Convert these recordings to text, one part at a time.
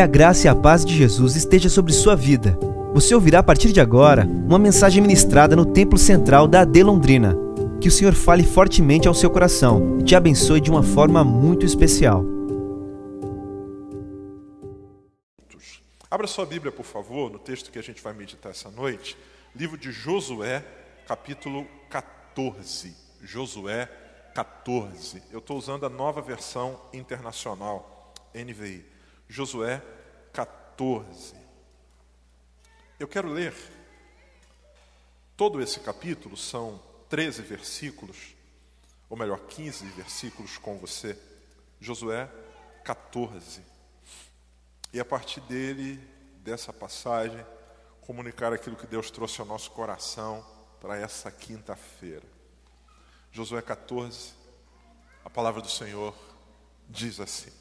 Que a graça e a paz de Jesus esteja sobre sua vida. Você ouvirá a partir de agora uma mensagem ministrada no Templo Central da AD Londrina. Que o Senhor fale fortemente ao seu coração e te abençoe de uma forma muito especial. Abra sua Bíblia, por favor, no texto que a gente vai meditar essa noite. Livro de Josué, capítulo 14. Josué 14. Eu estou usando a nova versão internacional, NVI. Josué 14. Eu quero ler todo esse capítulo, são 13 versículos, ou melhor, 15 versículos com você. Josué 14. E a partir dele, dessa passagem, comunicar aquilo que Deus trouxe ao nosso coração para essa quinta-feira. Josué 14, a palavra do Senhor diz assim: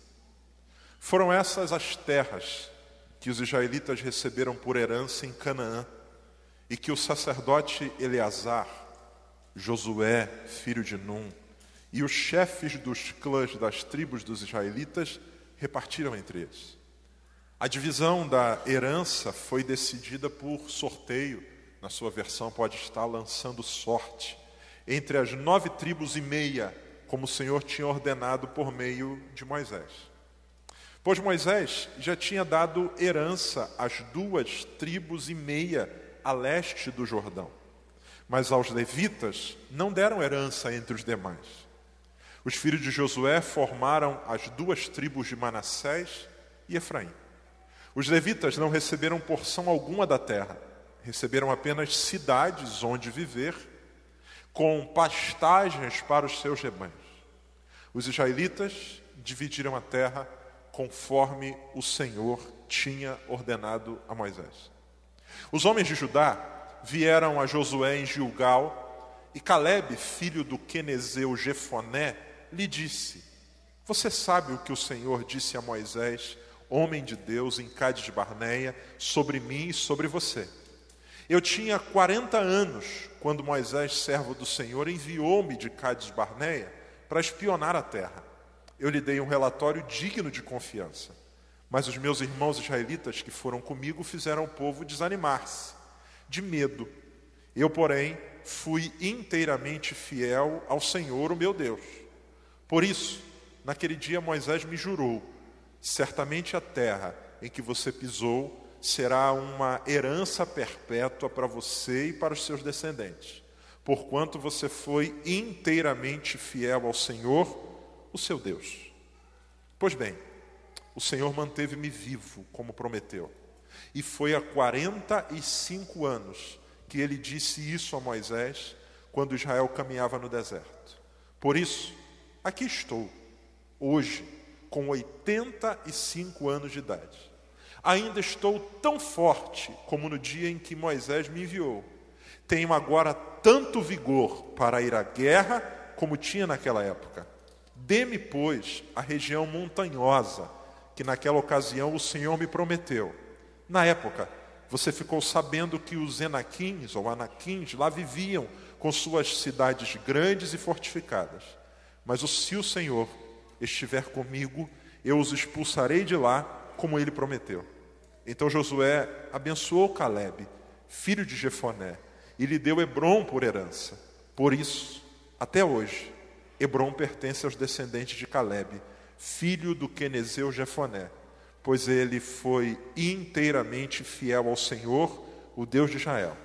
Foram essas as terras que os israelitas receberam por herança em Canaã, e que o sacerdote Eleazar, Josué, filho de Num, e os chefes dos clãs das tribos dos israelitas repartiram entre eles. A divisão da herança foi decidida por sorteio, na sua versão pode estar lançando sorte, entre as nove tribos e meia, como o Senhor tinha ordenado por meio de Moisés. Pois Moisés já tinha dado herança às duas tribos e meia a leste do Jordão, mas aos levitas não deram herança entre os demais. Os filhos de Josué formaram as duas tribos de Manassés e Efraim. Os levitas não receberam porção alguma da terra, receberam apenas cidades onde viver, com pastagens para os seus rebanhos. Os israelitas dividiram a terra conforme o Senhor tinha ordenado a Moisés. Os homens de Judá vieram a Josué em Gilgal e Caleb, filho do quenezeu Jefoné, lhe disse: Você sabe o que o Senhor disse a Moisés homem de Deus em Cádiz de Barneia, sobre mim e sobre você. Eu tinha 40 anos quando Moisés, servo do Senhor, enviou-me de Cádiz de Barneia para espionar a terra. Eu lhe dei um relatório digno de confiança. Mas os meus irmãos israelitas que foram comigo fizeram o povo desanimar-se, de medo. Eu, porém, fui inteiramente fiel ao Senhor, o meu Deus. Por isso, naquele dia Moisés me jurou Certamente a terra em que você pisou será uma herança perpétua para você e para os seus descendentes, porquanto você foi inteiramente fiel ao Senhor, o seu Deus. Pois bem, o Senhor manteve-me vivo, como prometeu, e foi há 45 anos que ele disse isso a Moisés, quando Israel caminhava no deserto. Por isso, aqui estou, hoje, com 85 anos de idade. Ainda estou tão forte como no dia em que Moisés me enviou. Tenho agora tanto vigor para ir à guerra como tinha naquela época. Dê-me, pois, a região montanhosa que naquela ocasião o Senhor me prometeu. Na época, você ficou sabendo que os Enaquins ou Anaquins lá viviam com suas cidades grandes e fortificadas. Mas se o Senhor estiver comigo, eu os expulsarei de lá, como ele prometeu. Então Josué abençoou Caleb, filho de Jefoné, e lhe deu Hebron por herança. Por isso, até hoje, Hebron pertence aos descendentes de Caleb, filho do quenezeu Jefoné, pois ele foi inteiramente fiel ao Senhor, o Deus de Israel.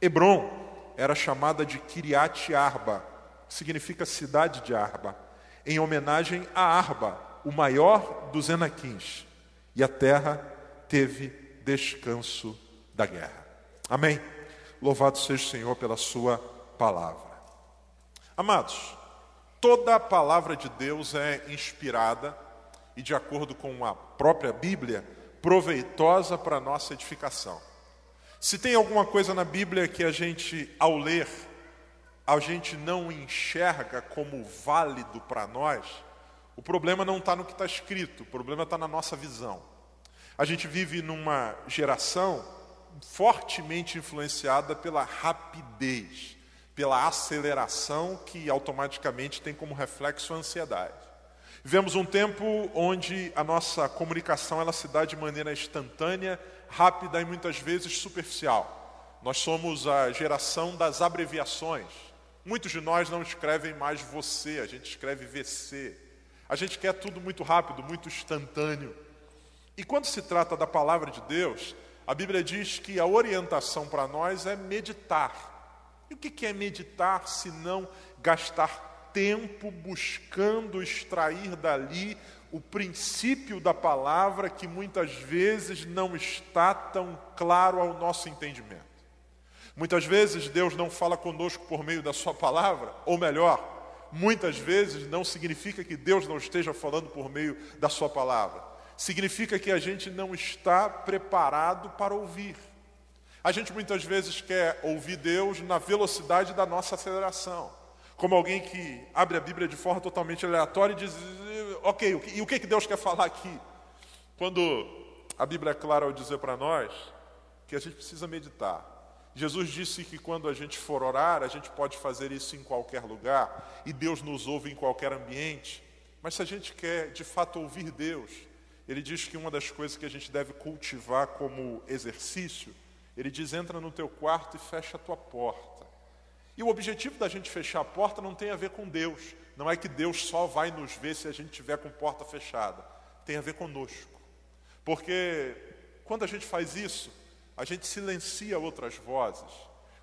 Hebron era chamada de Kiriat Arba, que significa cidade de Arba em homenagem a Arba, o maior dos Enaquins. E a terra teve descanso da guerra. Amém? Louvado seja o Senhor pela Sua palavra. Amados, toda a palavra de Deus é inspirada e, de acordo com a própria Bíblia, proveitosa para a nossa edificação. Se tem alguma coisa na Bíblia que a gente, ao ler, a gente não enxerga como válido para nós, o problema não está no que está escrito, o problema está na nossa visão. A gente vive numa geração fortemente influenciada pela rapidez, pela aceleração que automaticamente tem como reflexo a ansiedade. Vivemos um tempo onde a nossa comunicação ela se dá de maneira instantânea, rápida e muitas vezes superficial. Nós somos a geração das abreviações. Muitos de nós não escrevem mais você, a gente escreve VC. A gente quer tudo muito rápido, muito instantâneo. E quando se trata da palavra de Deus, a Bíblia diz que a orientação para nós é meditar. E o que é meditar se não gastar tempo buscando extrair dali o princípio da palavra que muitas vezes não está tão claro ao nosso entendimento? Muitas vezes Deus não fala conosco por meio da Sua palavra, ou melhor, muitas vezes não significa que Deus não esteja falando por meio da Sua palavra. Significa que a gente não está preparado para ouvir. A gente muitas vezes quer ouvir Deus na velocidade da nossa aceleração. Como alguém que abre a Bíblia de forma totalmente aleatória e diz: Ok, e o que Deus quer falar aqui? Quando a Bíblia é clara ao dizer para nós que a gente precisa meditar, Jesus disse que quando a gente for orar, a gente pode fazer isso em qualquer lugar e Deus nos ouve em qualquer ambiente. Mas se a gente quer de fato ouvir Deus, ele diz que uma das coisas que a gente deve cultivar como exercício, ele diz: entra no teu quarto e fecha a tua porta. E o objetivo da gente fechar a porta não tem a ver com Deus. Não é que Deus só vai nos ver se a gente tiver com porta fechada. Tem a ver conosco. Porque quando a gente faz isso, a gente silencia outras vozes.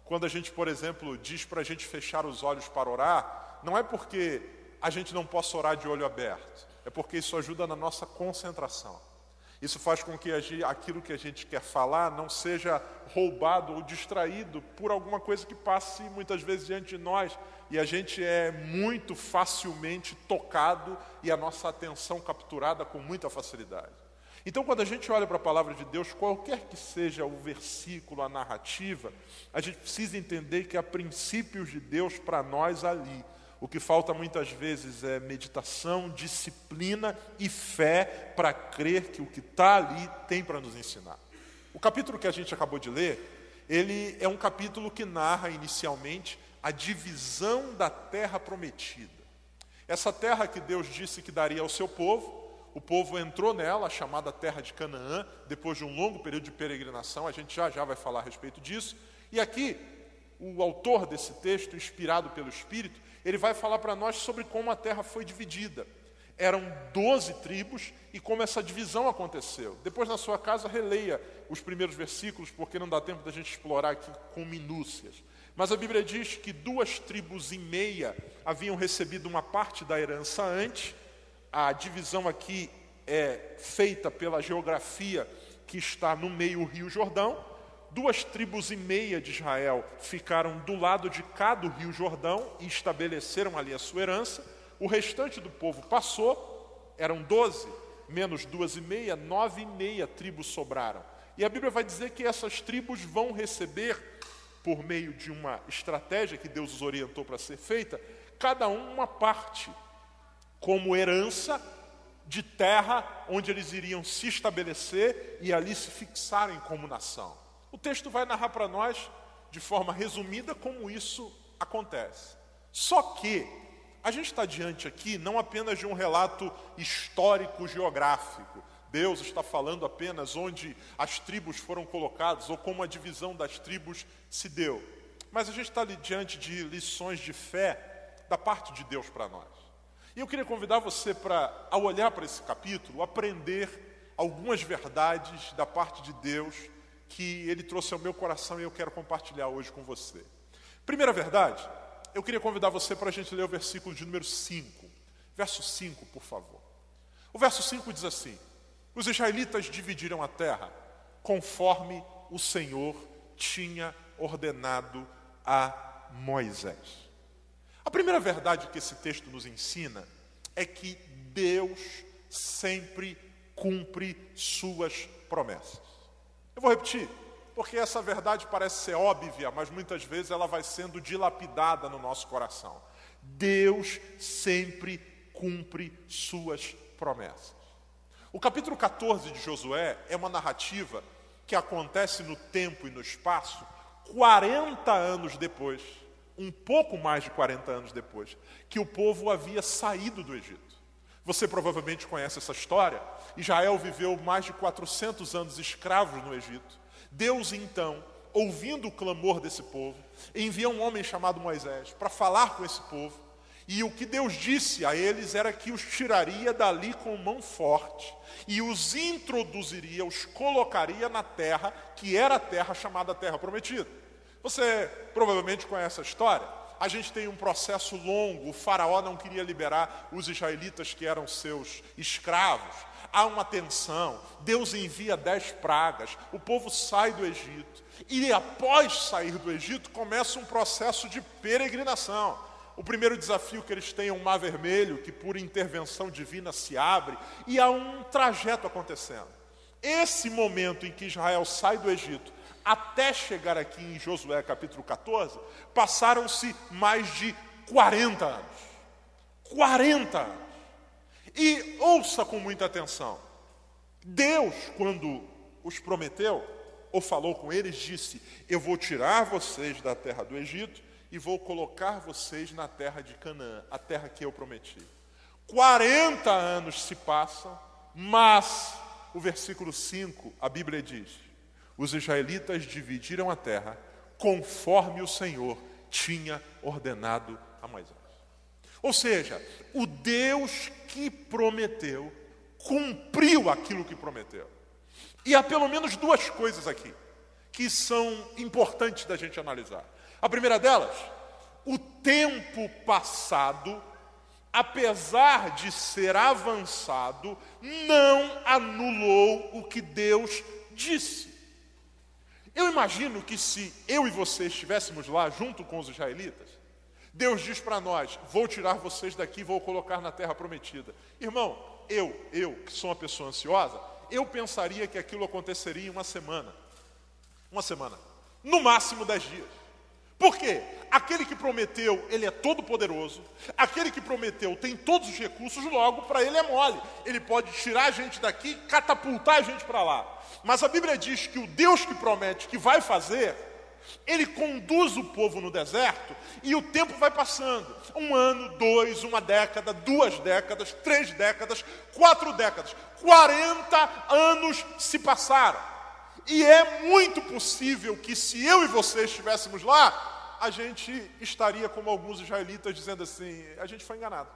Quando a gente, por exemplo, diz para a gente fechar os olhos para orar, não é porque a gente não possa orar de olho aberto, é porque isso ajuda na nossa concentração. Isso faz com que aquilo que a gente quer falar não seja roubado ou distraído por alguma coisa que passe muitas vezes diante de nós e a gente é muito facilmente tocado e a nossa atenção capturada com muita facilidade. Então, quando a gente olha para a palavra de Deus, qualquer que seja o versículo, a narrativa, a gente precisa entender que há princípios de Deus para nós ali. O que falta muitas vezes é meditação, disciplina e fé para crer que o que está ali tem para nos ensinar. O capítulo que a gente acabou de ler, ele é um capítulo que narra inicialmente a divisão da terra prometida. Essa terra que Deus disse que daria ao seu povo, o povo entrou nela, a chamada terra de Canaã, depois de um longo período de peregrinação, a gente já já vai falar a respeito disso. E aqui, o autor desse texto, inspirado pelo Espírito, ele vai falar para nós sobre como a terra foi dividida. Eram doze tribos e como essa divisão aconteceu. Depois, na sua casa, releia os primeiros versículos, porque não dá tempo da gente explorar aqui com minúcias. Mas a Bíblia diz que duas tribos e meia haviam recebido uma parte da herança antes, a divisão aqui é feita pela geografia que está no meio rio Jordão. Duas tribos e meia de Israel ficaram do lado de cá do rio Jordão e estabeleceram ali a sua herança. O restante do povo passou, eram doze, menos duas e meia, nove e meia tribos sobraram. E a Bíblia vai dizer que essas tribos vão receber, por meio de uma estratégia que Deus os orientou para ser feita, cada um uma parte como herança de terra onde eles iriam se estabelecer e ali se fixarem como nação. O texto vai narrar para nós, de forma resumida, como isso acontece. Só que a gente está diante aqui não apenas de um relato histórico-geográfico. Deus está falando apenas onde as tribos foram colocadas ou como a divisão das tribos se deu. Mas a gente está diante de lições de fé da parte de Deus para nós. E eu queria convidar você para, ao olhar para esse capítulo, aprender algumas verdades da parte de Deus que ele trouxe ao meu coração e eu quero compartilhar hoje com você. Primeira verdade, eu queria convidar você para a gente ler o versículo de número 5. Verso 5, por favor. O verso 5 diz assim: Os israelitas dividiram a terra conforme o Senhor tinha ordenado a Moisés. A primeira verdade que esse texto nos ensina é que Deus sempre cumpre suas promessas. Eu vou repetir, porque essa verdade parece ser óbvia, mas muitas vezes ela vai sendo dilapidada no nosso coração. Deus sempre cumpre suas promessas. O capítulo 14 de Josué é uma narrativa que acontece no tempo e no espaço 40 anos depois um pouco mais de 40 anos depois, que o povo havia saído do Egito. Você provavelmente conhece essa história. Israel viveu mais de 400 anos escravos no Egito. Deus, então, ouvindo o clamor desse povo, envia um homem chamado Moisés para falar com esse povo. E o que Deus disse a eles era que os tiraria dali com mão forte e os introduziria, os colocaria na terra, que era a terra chamada Terra Prometida. Você provavelmente conhece a história. A gente tem um processo longo. O Faraó não queria liberar os israelitas que eram seus escravos. Há uma tensão. Deus envia dez pragas. O povo sai do Egito. E após sair do Egito, começa um processo de peregrinação. O primeiro desafio que eles têm é um mar vermelho, que por intervenção divina se abre, e há um trajeto acontecendo. Esse momento em que Israel sai do Egito, até chegar aqui em Josué capítulo 14, passaram-se mais de 40 anos. 40 anos. E ouça com muita atenção. Deus, quando os prometeu, ou falou com eles, disse: Eu vou tirar vocês da terra do Egito e vou colocar vocês na terra de Canaã, a terra que eu prometi. 40 anos se passam, mas o versículo 5, a Bíblia diz: os israelitas dividiram a terra conforme o Senhor tinha ordenado a Moisés. Ou seja, o Deus que prometeu cumpriu aquilo que prometeu. E há pelo menos duas coisas aqui que são importantes da gente analisar. A primeira delas, o tempo passado, apesar de ser avançado, não anulou o que Deus disse. Eu imagino que se eu e você estivéssemos lá junto com os israelitas, Deus diz para nós: Vou tirar vocês daqui, vou colocar na terra prometida. Irmão, eu, eu, que sou uma pessoa ansiosa, eu pensaria que aquilo aconteceria em uma semana. Uma semana. No máximo dez dias. Por quê? Aquele que prometeu, ele é todo poderoso. Aquele que prometeu tem todos os recursos, logo para ele é mole. Ele pode tirar a gente daqui, catapultar a gente para lá. Mas a Bíblia diz que o Deus que promete que vai fazer, ele conduz o povo no deserto e o tempo vai passando. Um ano, dois, uma década, duas décadas, três décadas, quatro décadas. 40 anos se passaram. E é muito possível que se eu e você estivéssemos lá, a gente estaria como alguns israelitas dizendo assim: a gente foi enganado.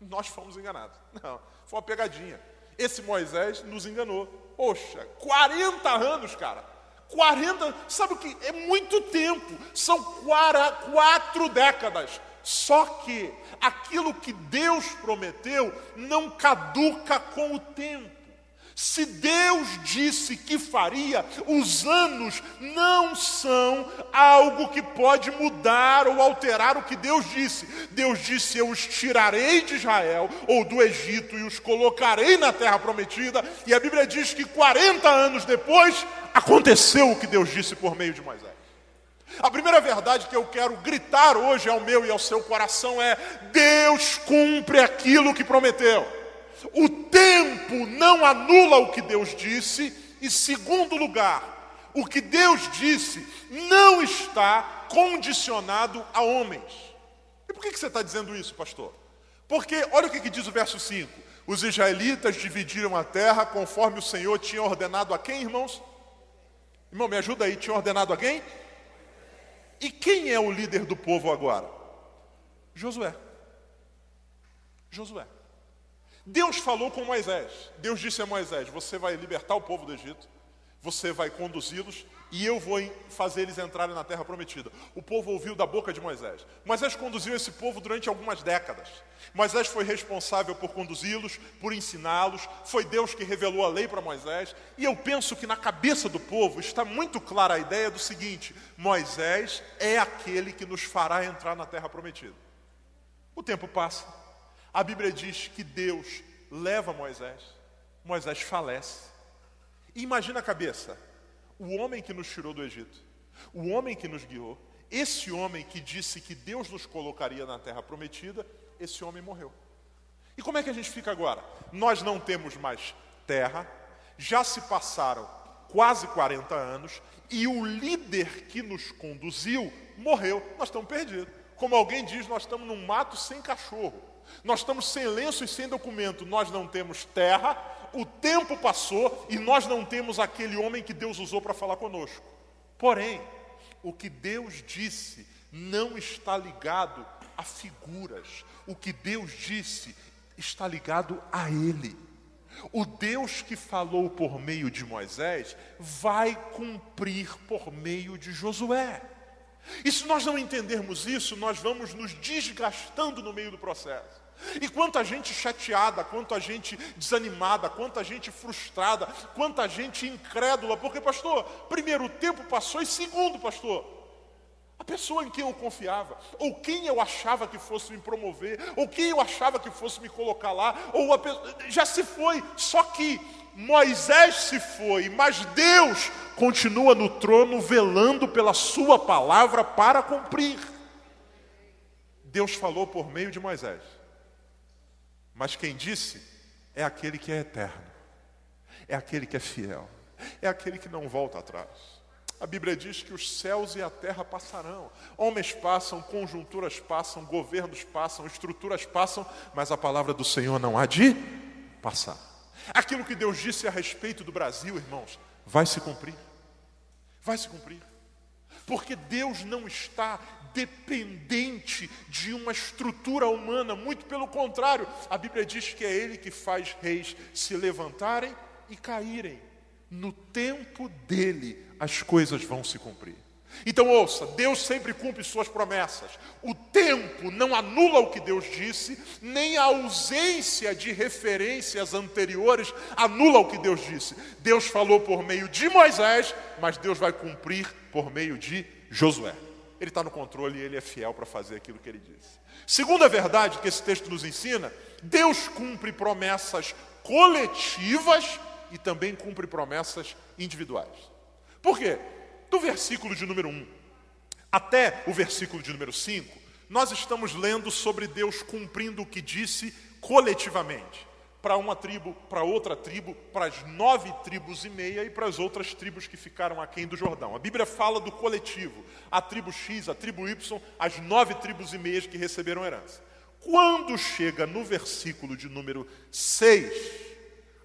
Nós fomos enganados. Não, foi uma pegadinha. Esse Moisés nos enganou. Poxa, 40 anos, cara. 40, sabe o que? É muito tempo. São quatro décadas. Só que aquilo que Deus prometeu não caduca com o tempo. Se Deus disse que faria, os anos não são algo que pode mudar ou alterar o que Deus disse. Deus disse: Eu os tirarei de Israel ou do Egito e os colocarei na terra prometida. E a Bíblia diz que 40 anos depois aconteceu o que Deus disse por meio de Moisés. A primeira verdade que eu quero gritar hoje ao meu e ao seu coração é: Deus cumpre aquilo que prometeu. O tempo não anula o que Deus disse, e segundo lugar, o que Deus disse não está condicionado a homens. E por que você está dizendo isso, pastor? Porque olha o que diz o verso 5: os israelitas dividiram a terra conforme o Senhor tinha ordenado a quem, irmãos? Irmão, me ajuda aí, tinha ordenado a quem? E quem é o líder do povo agora? Josué. Josué. Deus falou com Moisés. Deus disse a Moisés: Você vai libertar o povo do Egito, você vai conduzi-los e eu vou fazer eles entrarem na terra prometida. O povo ouviu da boca de Moisés. Moisés conduziu esse povo durante algumas décadas. Moisés foi responsável por conduzi-los, por ensiná-los. Foi Deus que revelou a lei para Moisés. E eu penso que na cabeça do povo está muito clara a ideia do seguinte: Moisés é aquele que nos fará entrar na terra prometida. O tempo passa. A Bíblia diz que Deus leva Moisés, Moisés falece. E imagina a cabeça: o homem que nos tirou do Egito, o homem que nos guiou, esse homem que disse que Deus nos colocaria na terra prometida, esse homem morreu. E como é que a gente fica agora? Nós não temos mais terra, já se passaram quase 40 anos e o líder que nos conduziu morreu. Nós estamos perdidos. Como alguém diz, nós estamos num mato sem cachorro. Nós estamos sem lenço e sem documento, nós não temos terra, o tempo passou e nós não temos aquele homem que Deus usou para falar conosco. Porém, o que Deus disse não está ligado a figuras. O que Deus disse está ligado a Ele. O Deus que falou por meio de Moisés vai cumprir por meio de Josué. E se nós não entendermos isso, nós vamos nos desgastando no meio do processo. E quanta gente chateada, quanta gente desanimada, quanta gente frustrada, quanta gente incrédula, porque, pastor, primeiro, o tempo passou, e segundo, pastor, a pessoa em quem eu confiava, ou quem eu achava que fosse me promover, ou quem eu achava que fosse me colocar lá, ou a, já se foi, só que Moisés se foi, mas Deus continua no trono velando pela sua palavra para cumprir. Deus falou por meio de Moisés. Mas quem disse é aquele que é eterno. É aquele que é fiel. É aquele que não volta atrás. A Bíblia diz que os céus e a terra passarão. Homens passam, conjunturas passam, governos passam, estruturas passam, mas a palavra do Senhor não há de passar. Aquilo que Deus disse a respeito do Brasil, irmãos, vai se cumprir. Vai se cumprir. Porque Deus não está dependente de uma estrutura humana, muito pelo contrário, a Bíblia diz que é Ele que faz reis se levantarem e caírem. No tempo dele, as coisas vão se cumprir. Então ouça, Deus sempre cumpre suas promessas. O tempo não anula o que Deus disse, nem a ausência de referências anteriores anula o que Deus disse. Deus falou por meio de Moisés, mas Deus vai cumprir por meio de Josué. Ele está no controle e ele é fiel para fazer aquilo que ele disse. Segunda verdade que esse texto nos ensina, Deus cumpre promessas coletivas e também cumpre promessas individuais. Por quê? Do versículo de número 1 até o versículo de número 5, nós estamos lendo sobre Deus cumprindo o que disse coletivamente. Para uma tribo, para outra tribo, para as nove tribos e meia e para as outras tribos que ficaram aquém do Jordão. A Bíblia fala do coletivo, a tribo X, a tribo Y, as nove tribos e meias que receberam herança. Quando chega no versículo de número 6,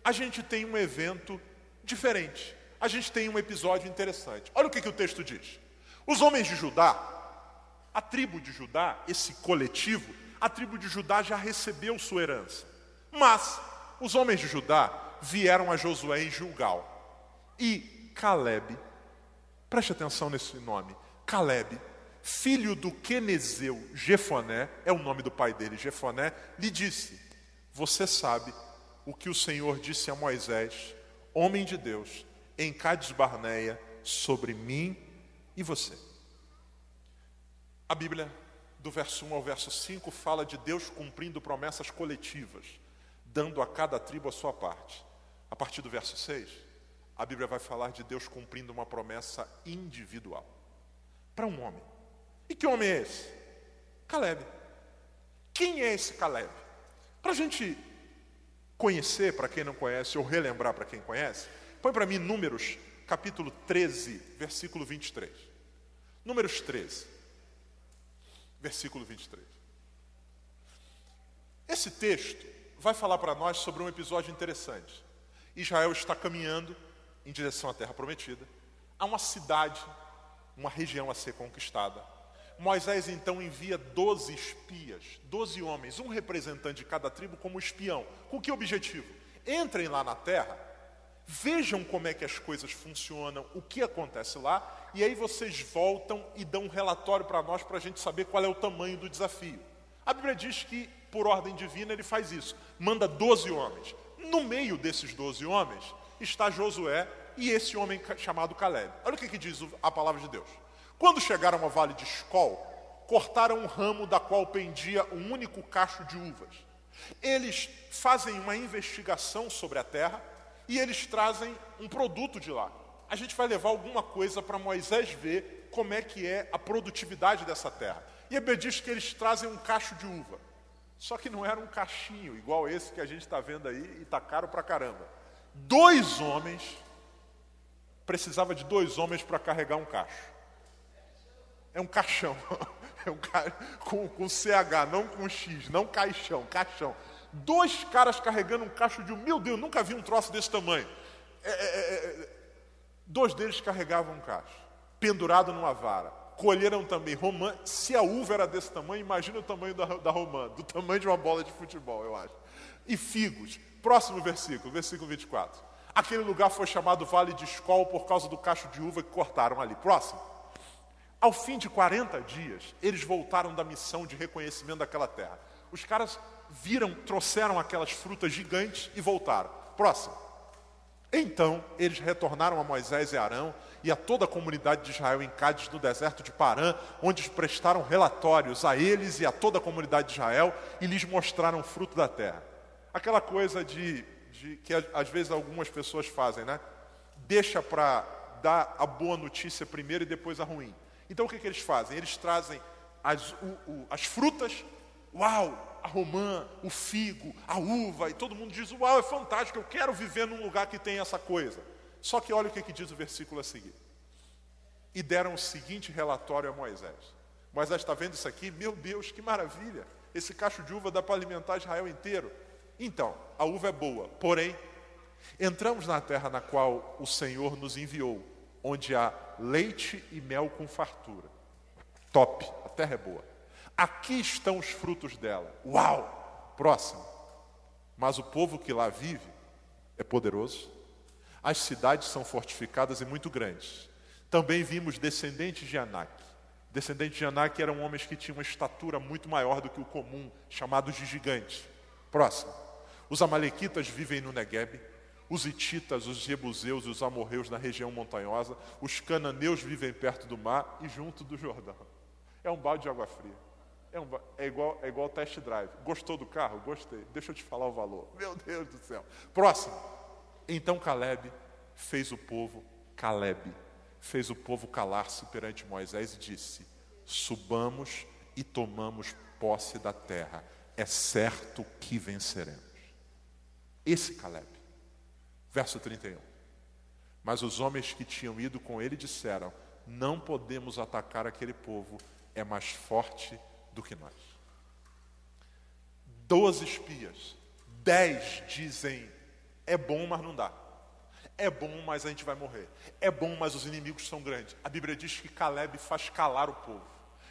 a gente tem um evento diferente a gente tem um episódio interessante. Olha o que, que o texto diz. Os homens de Judá, a tribo de Judá, esse coletivo, a tribo de Judá já recebeu sua herança. Mas os homens de Judá vieram a Josué em Gilgal. E Caleb, preste atenção nesse nome, Caleb, filho do Quenezeu Jefoné, é o nome do pai dele, Jefoné, lhe disse: Você sabe o que o Senhor disse a Moisés, homem de Deus, em Cades Barneia sobre mim e você. A Bíblia, do verso 1 ao verso 5, fala de Deus cumprindo promessas coletivas, dando a cada tribo a sua parte. A partir do verso 6, a Bíblia vai falar de Deus cumprindo uma promessa individual para um homem. E que homem é esse? Caleb. Quem é esse Caleb? Para a gente conhecer, para quem não conhece, ou relembrar para quem conhece, Põe para mim Números, capítulo 13, versículo 23. Números 13, versículo 23. Esse texto vai falar para nós sobre um episódio interessante. Israel está caminhando em direção à terra prometida. Há uma cidade, uma região a ser conquistada. Moisés então envia 12 espias, 12 homens, um representante de cada tribo como espião. Com que objetivo? Entrem lá na terra Vejam como é que as coisas funcionam, o que acontece lá, e aí vocês voltam e dão um relatório para nós para a gente saber qual é o tamanho do desafio. A Bíblia diz que, por ordem divina, ele faz isso, manda 12 homens. No meio desses 12 homens está Josué e esse homem chamado Caleb. Olha o que, que diz a palavra de Deus. Quando chegaram ao vale de Escol, cortaram um ramo da qual pendia um único cacho de uvas. Eles fazem uma investigação sobre a terra e eles trazem um produto de lá. A gente vai levar alguma coisa para Moisés ver como é que é a produtividade dessa terra. E Bíblia diz que eles trazem um cacho de uva. Só que não era um cachinho igual esse que a gente está vendo aí e está caro para caramba. Dois homens, precisava de dois homens para carregar um cacho. É um caixão. É um cara com, com CH, não com X, não caixão, caixão. Dois caras carregando um cacho de um. Meu Deus, nunca vi um troço desse tamanho. É, é, é, é dois deles carregavam um cacho, pendurado numa vara. Colheram também romã. Se a uva era desse tamanho, imagina o tamanho da, da romã, do tamanho de uma bola de futebol, eu acho. E figos. Próximo versículo, versículo 24. Aquele lugar foi chamado Vale de Escol por causa do cacho de uva que cortaram ali. Próximo. Ao fim de 40 dias, eles voltaram da missão de reconhecimento daquela terra. Os caras viram, trouxeram aquelas frutas gigantes e voltaram. Próximo. Então eles retornaram a Moisés e Arão e a toda a comunidade de Israel em Cádiz, no deserto de Parã, onde prestaram relatórios a eles e a toda a comunidade de Israel e lhes mostraram o fruto da terra. Aquela coisa de, de que às vezes algumas pessoas fazem, né? Deixa para dar a boa notícia primeiro e depois a ruim. Então o que, que eles fazem? Eles trazem as, o, o, as frutas, uau, a romã, o figo, a uva, e todo mundo diz: Uau, é fantástico, eu quero viver num lugar que tem essa coisa. Só que olha o que, que diz o versículo a seguir. E deram o seguinte relatório a Moisés. Moisés está vendo isso aqui? Meu Deus, que maravilha! Esse cacho de uva dá para alimentar Israel inteiro. Então, a uva é boa, porém, entramos na terra na qual o Senhor nos enviou onde há leite e mel com fartura. Top, a terra é boa. Aqui estão os frutos dela. Uau! Próximo. Mas o povo que lá vive é poderoso. As cidades são fortificadas e muito grandes. Também vimos descendentes de Anak. Descendentes de Anak eram homens que tinham uma estatura muito maior do que o comum, chamados de gigantes. Próximo. Os amalequitas vivem no Negueb os ititas, os jebuseus e os amorreus na região montanhosa, os cananeus vivem perto do mar e junto do Jordão. É um balde de água fria. É, um, é, igual, é igual test drive. Gostou do carro? Gostei. Deixa eu te falar o valor. Meu Deus do céu. Próximo. Então Caleb fez o povo, Caleb, fez o povo calar-se perante Moisés e disse: Subamos e tomamos posse da terra. É certo que venceremos. Esse Caleb Verso 31. Mas os homens que tinham ido com ele disseram: Não podemos atacar aquele povo, é mais forte do que nós. Doze espias, dez dizem: É bom, mas não dá. É bom, mas a gente vai morrer. É bom, mas os inimigos são grandes. A Bíblia diz que Caleb faz calar o povo.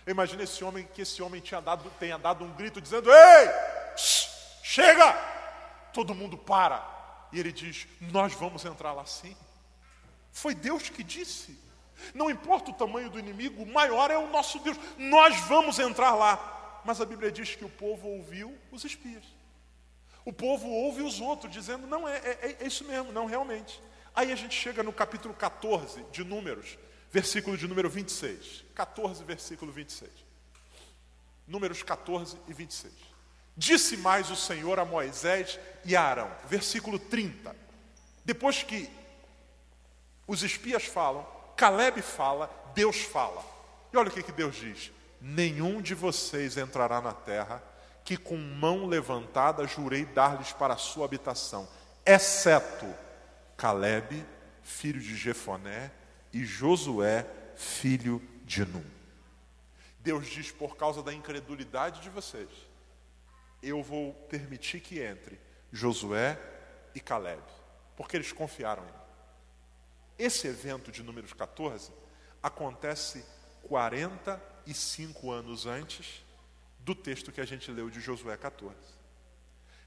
Imagina esse homem que esse homem tinha dado, tenha dado um grito dizendo: Ei, chega! Todo mundo para. E ele diz: Nós vamos entrar lá sim. Foi Deus que disse. Não importa o tamanho do inimigo, o maior é o nosso Deus. Nós vamos entrar lá. Mas a Bíblia diz que o povo ouviu os espias. O povo ouve os outros, dizendo: Não, é, é, é isso mesmo, não, realmente. Aí a gente chega no capítulo 14 de Números, versículo de número 26. 14, versículo 26. Números 14 e 26. Disse mais o Senhor a Moisés e a Arão. Versículo 30. Depois que os espias falam, Caleb fala, Deus fala. E olha o que, que Deus diz: Nenhum de vocês entrará na terra que com mão levantada jurei dar-lhes para a sua habitação, exceto Caleb, filho de Jefoné, e Josué, filho de Num. Deus diz: por causa da incredulidade de vocês, eu vou permitir que entre Josué e Caleb, porque eles confiaram em mim. Esse evento de números 14 acontece 45 anos antes do texto que a gente leu de Josué 14.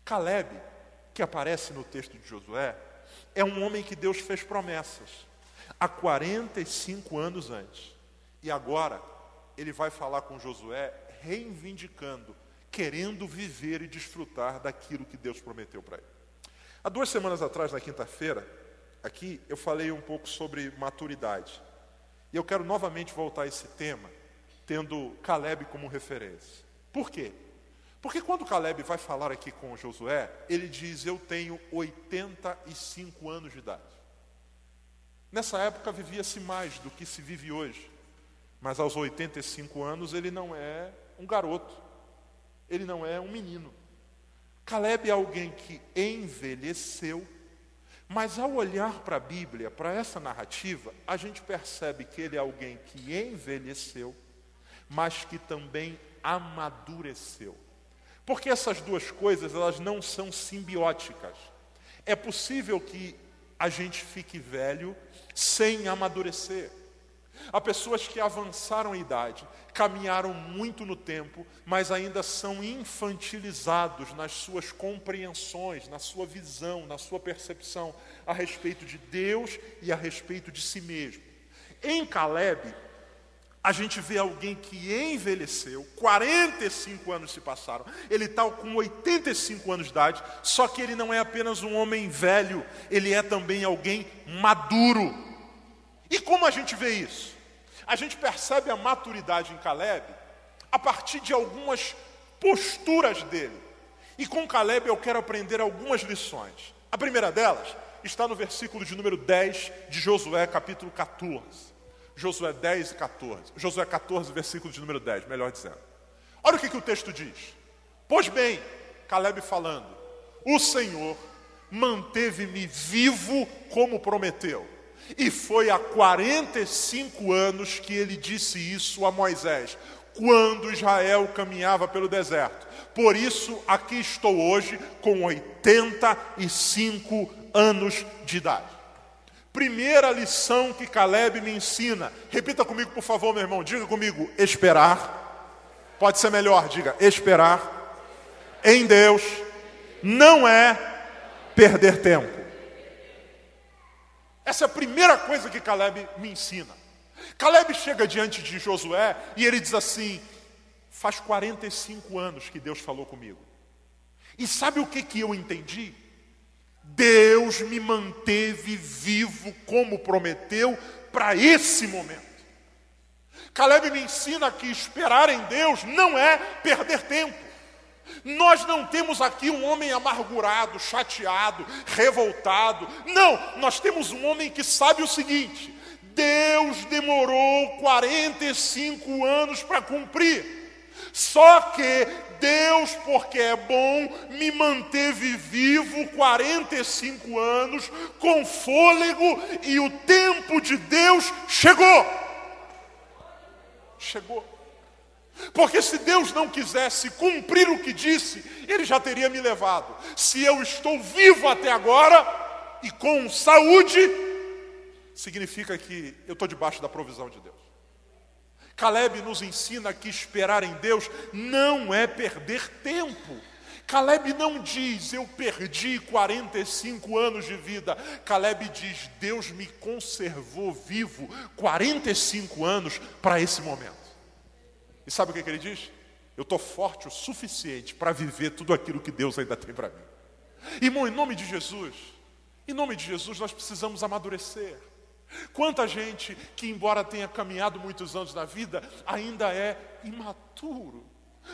Caleb, que aparece no texto de Josué, é um homem que Deus fez promessas há 45 anos antes. E agora ele vai falar com Josué reivindicando querendo viver e desfrutar daquilo que Deus prometeu para ele. Há duas semanas atrás, na quinta-feira, aqui, eu falei um pouco sobre maturidade. E eu quero novamente voltar a esse tema, tendo Caleb como referência. Por quê? Porque quando Caleb vai falar aqui com Josué, ele diz: Eu tenho 85 anos de idade. Nessa época vivia-se mais do que se vive hoje, mas aos 85 anos ele não é um garoto, ele não é um menino. Caleb é alguém que envelheceu, mas ao olhar para a Bíblia, para essa narrativa, a gente percebe que ele é alguém que envelheceu, mas que também amadureceu. Porque essas duas coisas, elas não são simbióticas. É possível que a gente fique velho sem amadurecer. Há pessoas que avançaram a idade, caminharam muito no tempo, mas ainda são infantilizados nas suas compreensões, na sua visão, na sua percepção a respeito de Deus e a respeito de si mesmo. Em Caleb, a gente vê alguém que envelheceu, 45 anos se passaram, ele está com 85 anos de idade, só que ele não é apenas um homem velho, ele é também alguém maduro. E como a gente vê isso? A gente percebe a maturidade em Caleb a partir de algumas posturas dele. E com Caleb eu quero aprender algumas lições. A primeira delas está no versículo de número 10 de Josué, capítulo 14. Josué 10 e 14. Josué 14, versículo de número 10, melhor dizendo. Olha o que, que o texto diz. Pois bem, Caleb falando, o Senhor manteve-me vivo como prometeu. E foi há 45 anos que ele disse isso a Moisés, quando Israel caminhava pelo deserto. Por isso, aqui estou hoje com 85 anos de idade. Primeira lição que Caleb me ensina. Repita comigo, por favor, meu irmão. Diga comigo: esperar. Pode ser melhor, diga: esperar em Deus não é perder tempo. Essa é a primeira coisa que Caleb me ensina. Caleb chega diante de Josué e ele diz assim: Faz 45 anos que Deus falou comigo. E sabe o que, que eu entendi? Deus me manteve vivo como prometeu para esse momento. Caleb me ensina que esperar em Deus não é perder tempo. Nós não temos aqui um homem amargurado, chateado, revoltado. Não, nós temos um homem que sabe o seguinte: Deus demorou 45 anos para cumprir. Só que Deus, porque é bom, me manteve vivo 45 anos, com fôlego, e o tempo de Deus chegou. Chegou. Porque se Deus não quisesse cumprir o que disse, Ele já teria me levado. Se eu estou vivo até agora e com saúde, significa que eu estou debaixo da provisão de Deus. Caleb nos ensina que esperar em Deus não é perder tempo. Caleb não diz, eu perdi 45 anos de vida. Caleb diz, Deus me conservou vivo 45 anos para esse momento. E sabe o que, que ele diz? Eu estou forte o suficiente para viver tudo aquilo que Deus ainda tem para mim. Irmão, em nome de Jesus, em nome de Jesus, nós precisamos amadurecer. Quanta gente que, embora tenha caminhado muitos anos na vida, ainda é imaturo.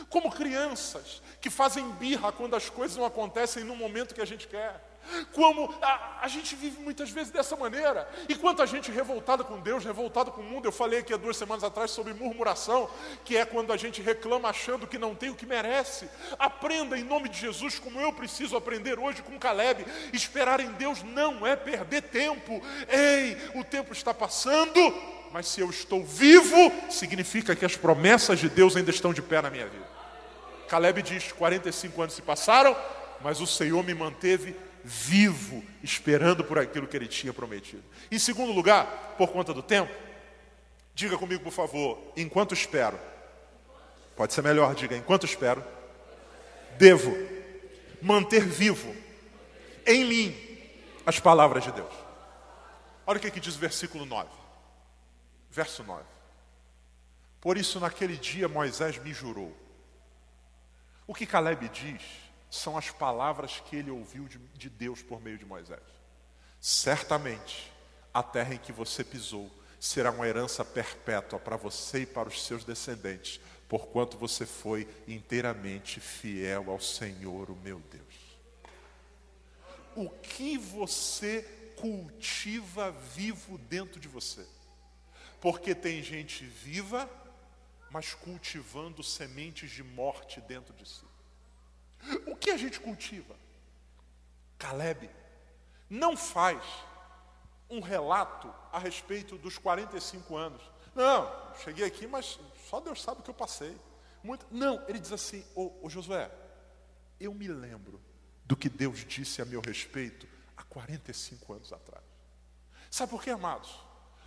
Como crianças que fazem birra quando as coisas não acontecem no momento que a gente quer. Como a, a, gente vive muitas vezes dessa maneira. E quanta gente revoltada com Deus, revoltada com o mundo. Eu falei aqui há duas semanas atrás sobre murmuração, que é quando a gente reclama achando que não tem o que merece. Aprenda em nome de Jesus, como eu preciso aprender hoje com Caleb. Esperar em Deus não é perder tempo. Ei, o tempo está passando, mas se eu estou vivo, significa que as promessas de Deus ainda estão de pé na minha vida. Caleb diz: 45 anos se passaram, mas o Senhor me manteve vivo, esperando por aquilo que ele tinha prometido. Em segundo lugar, por conta do tempo, diga comigo, por favor, enquanto espero. Pode ser melhor, diga, enquanto espero, devo manter vivo em mim as palavras de Deus. Olha o que, que diz o versículo 9. Verso 9. Por isso, naquele dia, Moisés me jurou. O que Caleb diz são as palavras que ele ouviu de, de Deus por meio de Moisés. Certamente, a terra em que você pisou será uma herança perpétua para você e para os seus descendentes, porquanto você foi inteiramente fiel ao Senhor, o meu Deus. O que você cultiva vivo dentro de você? Porque tem gente viva, mas cultivando sementes de morte dentro de si. O que a gente cultiva? Caleb não faz um relato a respeito dos 45 anos. Não, cheguei aqui, mas só Deus sabe o que eu passei. Muito... Não, ele diz assim: ô, ô Josué, eu me lembro do que Deus disse a meu respeito há 45 anos atrás. Sabe por quê, amados?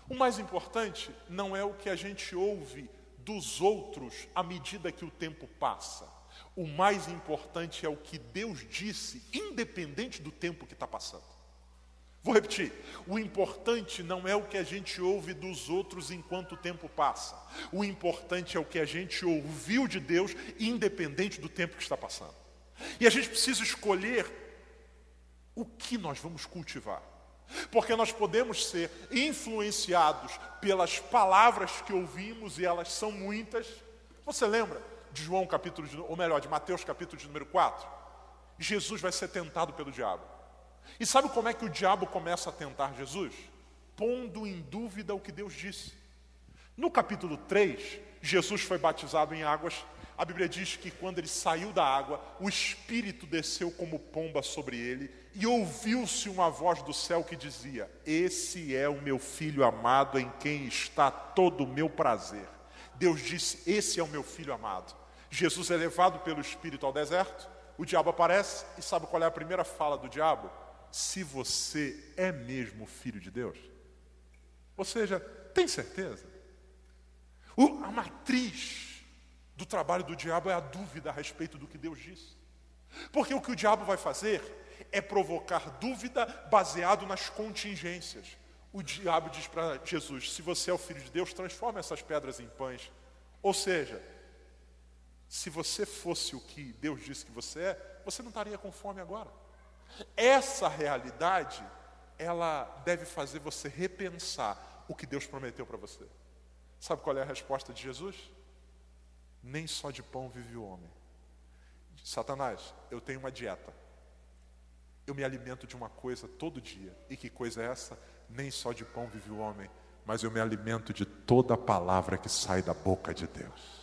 O mais importante não é o que a gente ouve dos outros à medida que o tempo passa. O mais importante é o que Deus disse, independente do tempo que está passando. Vou repetir: o importante não é o que a gente ouve dos outros enquanto o tempo passa. O importante é o que a gente ouviu de Deus, independente do tempo que está passando. E a gente precisa escolher o que nós vamos cultivar. Porque nós podemos ser influenciados pelas palavras que ouvimos, e elas são muitas. Você lembra de João capítulo, de, ou melhor, de Mateus capítulo de número 4? Jesus vai ser tentado pelo diabo. E sabe como é que o diabo começa a tentar Jesus? Pondo em dúvida o que Deus disse. No capítulo 3, Jesus foi batizado em águas. A Bíblia diz que quando ele saiu da água, o Espírito desceu como pomba sobre ele e ouviu-se uma voz do céu que dizia: Esse é o meu filho amado em quem está todo o meu prazer. Deus disse: Esse é o meu filho amado. Jesus é levado pelo Espírito ao deserto, o diabo aparece e sabe qual é a primeira fala do diabo? Se você é mesmo filho de Deus. Ou seja, tem certeza? O, a matriz do trabalho do diabo é a dúvida a respeito do que Deus disse. Porque o que o diabo vai fazer é provocar dúvida baseado nas contingências. O diabo diz para Jesus: se você é o filho de Deus, transforma essas pedras em pães. Ou seja, se você fosse o que Deus disse que você é, você não estaria com fome agora. Essa realidade, ela deve fazer você repensar o que Deus prometeu para você. Sabe qual é a resposta de Jesus? Nem só de pão vive o homem. Satanás, eu tenho uma dieta. Eu me alimento de uma coisa todo dia. E que coisa é essa? Nem só de pão vive o homem, mas eu me alimento de toda a palavra que sai da boca de Deus.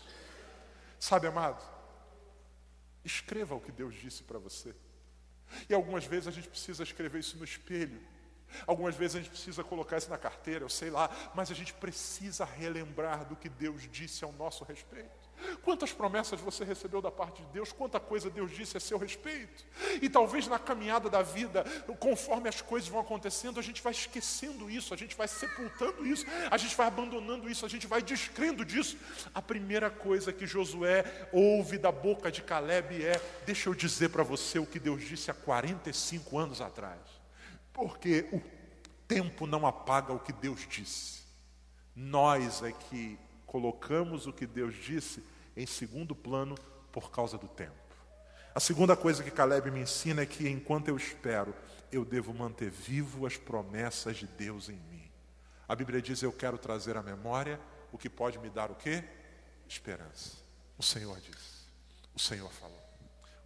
Sabe, amado? Escreva o que Deus disse para você. E algumas vezes a gente precisa escrever isso no espelho. Algumas vezes a gente precisa colocar isso na carteira, eu sei lá, mas a gente precisa relembrar do que Deus disse ao nosso respeito. Quantas promessas você recebeu da parte de Deus, quanta coisa Deus disse a seu respeito. E talvez na caminhada da vida, conforme as coisas vão acontecendo, a gente vai esquecendo isso, a gente vai sepultando isso, a gente vai abandonando isso, a gente vai descrendo disso. A primeira coisa que Josué ouve da boca de Caleb é: Deixa eu dizer para você o que Deus disse há 45 anos atrás. Porque o tempo não apaga o que Deus disse. Nós é que colocamos o que Deus disse em segundo plano por causa do tempo. A segunda coisa que Caleb me ensina é que enquanto eu espero, eu devo manter vivo as promessas de Deus em mim. A Bíblia diz: Eu quero trazer à memória o que pode me dar o quê? Esperança. O Senhor diz. O Senhor falou.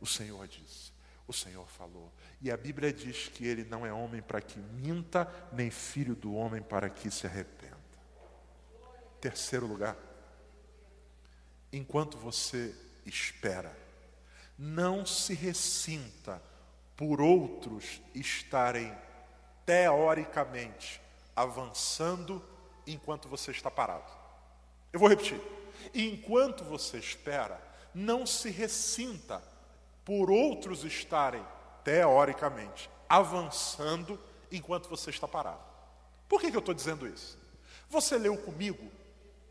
O Senhor disse. O Senhor falou. E a Bíblia diz que ele não é homem para que minta, nem filho do homem para que se arrependa. Terceiro lugar, enquanto você espera, não se ressinta por outros estarem teoricamente avançando enquanto você está parado. Eu vou repetir. Enquanto você espera, não se ressinta por outros estarem teoricamente avançando enquanto você está parado. Por que, que eu estou dizendo isso? Você leu comigo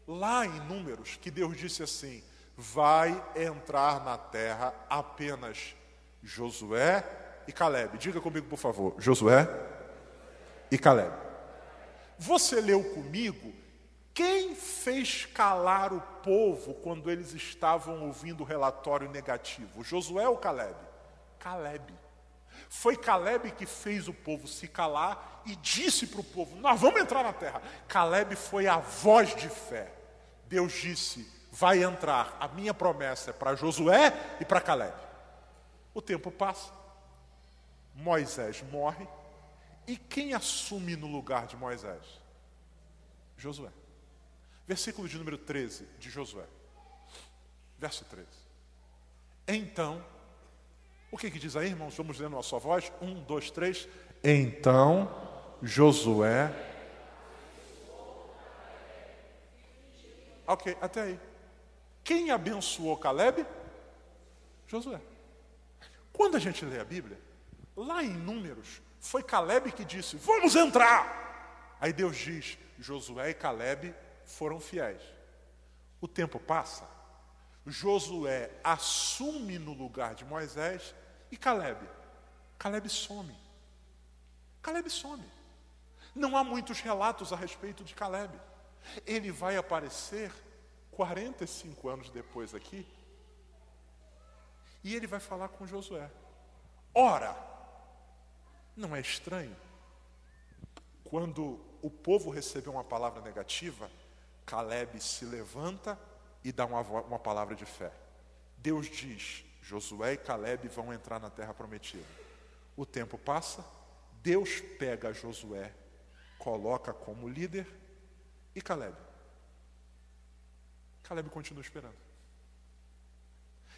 lá em Números, que Deus disse assim: vai entrar na terra apenas Josué e Caleb. Diga comigo, por favor: Josué e Caleb. Você leu comigo quem fez calar o povo quando eles estavam ouvindo o relatório negativo? Josué ou Caleb? Caleb. Foi Caleb que fez o povo se calar e disse para o povo: Nós vamos entrar na terra. Caleb foi a voz de fé. Deus disse: Vai entrar. A minha promessa é para Josué e para Caleb. O tempo passa. Moisés morre. E quem assume no lugar de Moisés? Josué. Versículo de número 13 de Josué. Verso 13. Então o que, que diz aí, irmãos? Vamos ler na sua voz. Um, dois, três. Então Josué. Ok, até aí. Quem abençoou Caleb? Josué. Quando a gente lê a Bíblia, lá em Números, foi Caleb que disse: Vamos entrar. Aí Deus diz: Josué e Caleb foram fiéis. O tempo passa, Josué assume no lugar de Moisés e Caleb. Caleb some. Caleb some. Não há muitos relatos a respeito de Caleb. Ele vai aparecer 45 anos depois aqui. E ele vai falar com Josué. Ora, não é estranho? Quando o povo recebeu uma palavra negativa, Caleb se levanta e dá uma, uma palavra de fé. Deus diz: Josué e Caleb vão entrar na terra prometida. O tempo passa, Deus pega Josué, coloca como líder e Caleb. Caleb continua esperando.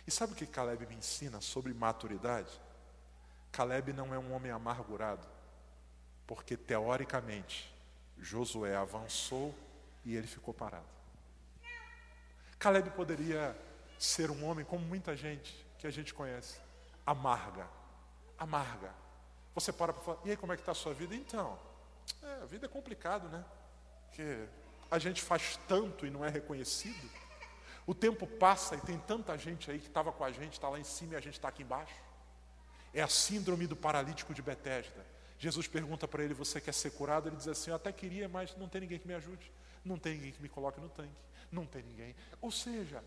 E sabe o que Caleb me ensina sobre maturidade? Caleb não é um homem amargurado, porque teoricamente Josué avançou e ele ficou parado. Caleb poderia ser um homem como muita gente que a gente conhece, amarga, amarga. Você para para falar, e aí como é que está a sua vida? Então, é, a vida é complicado, né? Porque a gente faz tanto e não é reconhecido. O tempo passa e tem tanta gente aí que estava com a gente, está lá em cima e a gente está aqui embaixo. É a síndrome do paralítico de Betesda. Jesus pergunta para ele: Você quer ser curado? Ele diz assim: Eu até queria, mas não tem ninguém que me ajude. Não tem ninguém que me coloque no tanque. Não tem ninguém. Ou seja,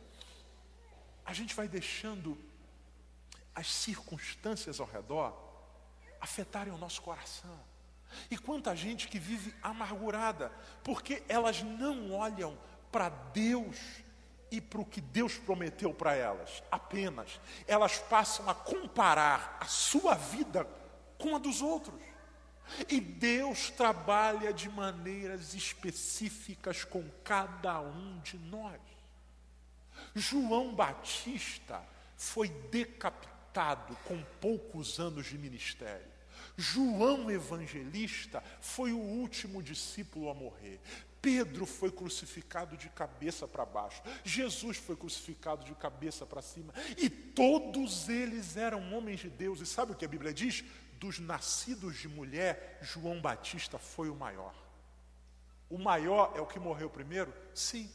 a gente vai deixando as circunstâncias ao redor afetarem o nosso coração. E quanta gente que vive amargurada, porque elas não olham para Deus e para o que Deus prometeu para elas, apenas. Elas passam a comparar a sua vida com a dos outros. E Deus trabalha de maneiras específicas com cada um de nós. João Batista foi decapitado com poucos anos de ministério. João Evangelista foi o último discípulo a morrer. Pedro foi crucificado de cabeça para baixo. Jesus foi crucificado de cabeça para cima. E todos eles eram homens de Deus. E sabe o que a Bíblia diz? Dos nascidos de mulher, João Batista foi o maior. O maior é o que morreu primeiro? Sim.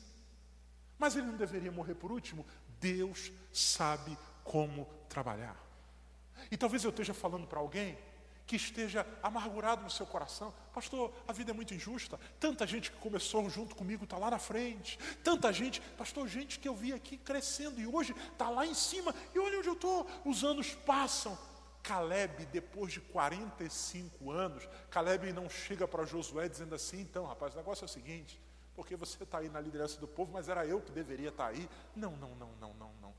Mas ele não deveria morrer por último? Deus sabe como trabalhar. E talvez eu esteja falando para alguém que esteja amargurado no seu coração. Pastor, a vida é muito injusta. Tanta gente que começou junto comigo está lá na frente. Tanta gente, pastor, gente que eu vi aqui crescendo e hoje está lá em cima. E olha onde eu estou. Os anos passam. Caleb, depois de 45 anos, Caleb não chega para Josué dizendo assim: então, rapaz, o negócio é o seguinte, porque você está aí na liderança do povo, mas era eu que deveria estar tá aí. Não, não, não, não, não, não.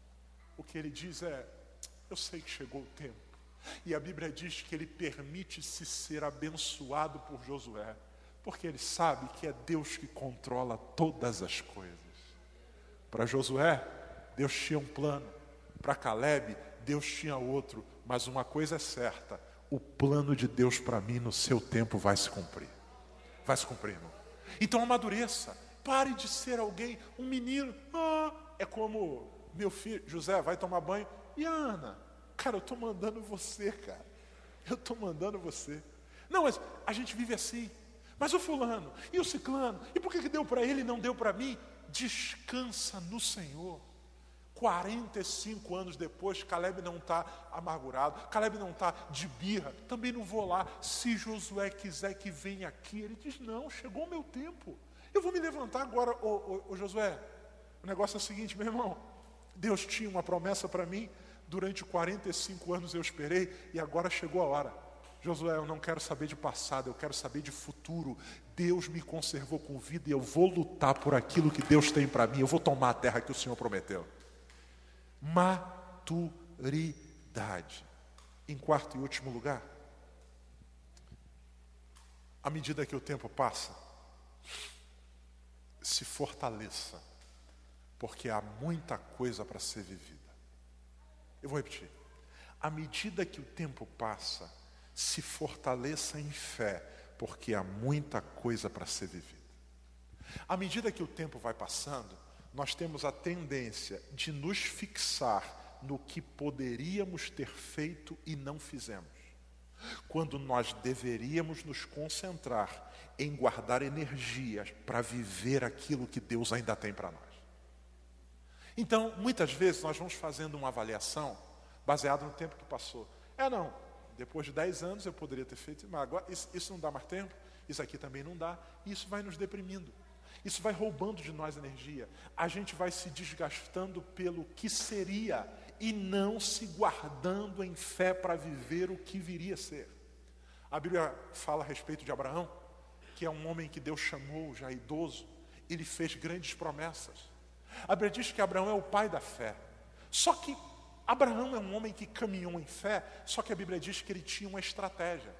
O que ele diz é: eu sei que chegou o tempo e a Bíblia diz que ele permite-se ser abençoado por Josué, porque ele sabe que é Deus que controla todas as coisas. Para Josué, Deus tinha um plano. Para Caleb, Deus tinha outro. Mas uma coisa é certa: o plano de Deus para mim no seu tempo vai se cumprir. Vai se cumprir, irmão. Então amadureça. Pare de ser alguém, um menino. Ah, é como meu filho, José, vai tomar banho. E a Ana? Cara, eu estou mandando você, cara. Eu estou mandando você. Não, mas a gente vive assim. Mas o fulano, e o ciclano, e por que, que deu para ele e não deu para mim? Descansa no Senhor. 45 anos depois, Caleb não está amargurado, Caleb não está de birra, também não vou lá. Se Josué quiser que venha aqui, ele diz: Não, chegou o meu tempo. Eu vou me levantar agora, ô, ô, ô Josué. O negócio é o seguinte, meu irmão: Deus tinha uma promessa para mim, Durante 45 anos eu esperei e agora chegou a hora. Josué, eu não quero saber de passado, eu quero saber de futuro. Deus me conservou com vida e eu vou lutar por aquilo que Deus tem para mim. Eu vou tomar a terra que o Senhor prometeu. Maturidade. Em quarto e último lugar, à medida que o tempo passa, se fortaleça, porque há muita coisa para ser vivida. Eu vou repetir. À medida que o tempo passa, se fortaleça em fé, porque há muita coisa para ser vivida. À medida que o tempo vai passando, nós temos a tendência de nos fixar no que poderíamos ter feito e não fizemos, quando nós deveríamos nos concentrar em guardar energias para viver aquilo que Deus ainda tem para nós. Então, muitas vezes nós vamos fazendo uma avaliação baseada no tempo que passou. É não, depois de 10 anos eu poderia ter feito, mas agora isso, isso não dá mais tempo, isso aqui também não dá, e isso vai nos deprimindo. Isso vai roubando de nós energia. A gente vai se desgastando pelo que seria e não se guardando em fé para viver o que viria a ser. A Bíblia fala a respeito de Abraão, que é um homem que Deus chamou já idoso, ele fez grandes promessas. A Bíblia diz que Abraão é o pai da fé. Só que Abraão é um homem que caminhou em fé, só que a Bíblia diz que ele tinha uma estratégia,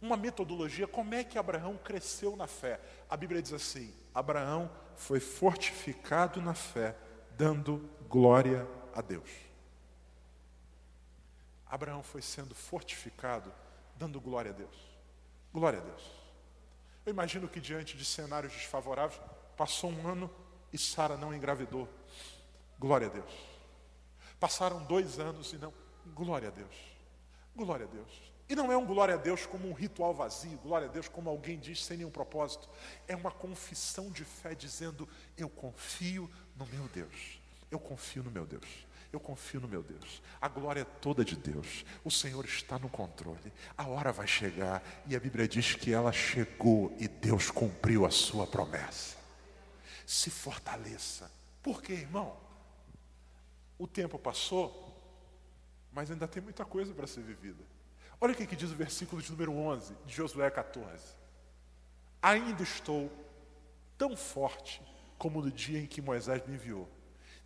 uma metodologia. Como é que Abraão cresceu na fé? A Bíblia diz assim: Abraão foi fortificado na fé, dando glória a Deus. Abraão foi sendo fortificado, dando glória a Deus. Glória a Deus. Eu imagino que diante de cenários desfavoráveis, passou um ano e Sara não engravidou. Glória a Deus. Passaram dois anos e não. Glória a Deus. Glória a Deus. E não é um glória a Deus como um ritual vazio, glória a Deus como alguém diz sem nenhum propósito. É uma confissão de fé dizendo: Eu confio no meu Deus. Eu confio no meu Deus. Eu confio no meu Deus. A glória é toda de Deus. O Senhor está no controle. A hora vai chegar e a Bíblia diz que ela chegou e Deus cumpriu a sua promessa. Se fortaleça. Por quê, irmão? O tempo passou, mas ainda tem muita coisa para ser vivida. Olha o que, que diz o versículo de número 11 de Josué 14. Ainda estou tão forte como no dia em que Moisés me enviou.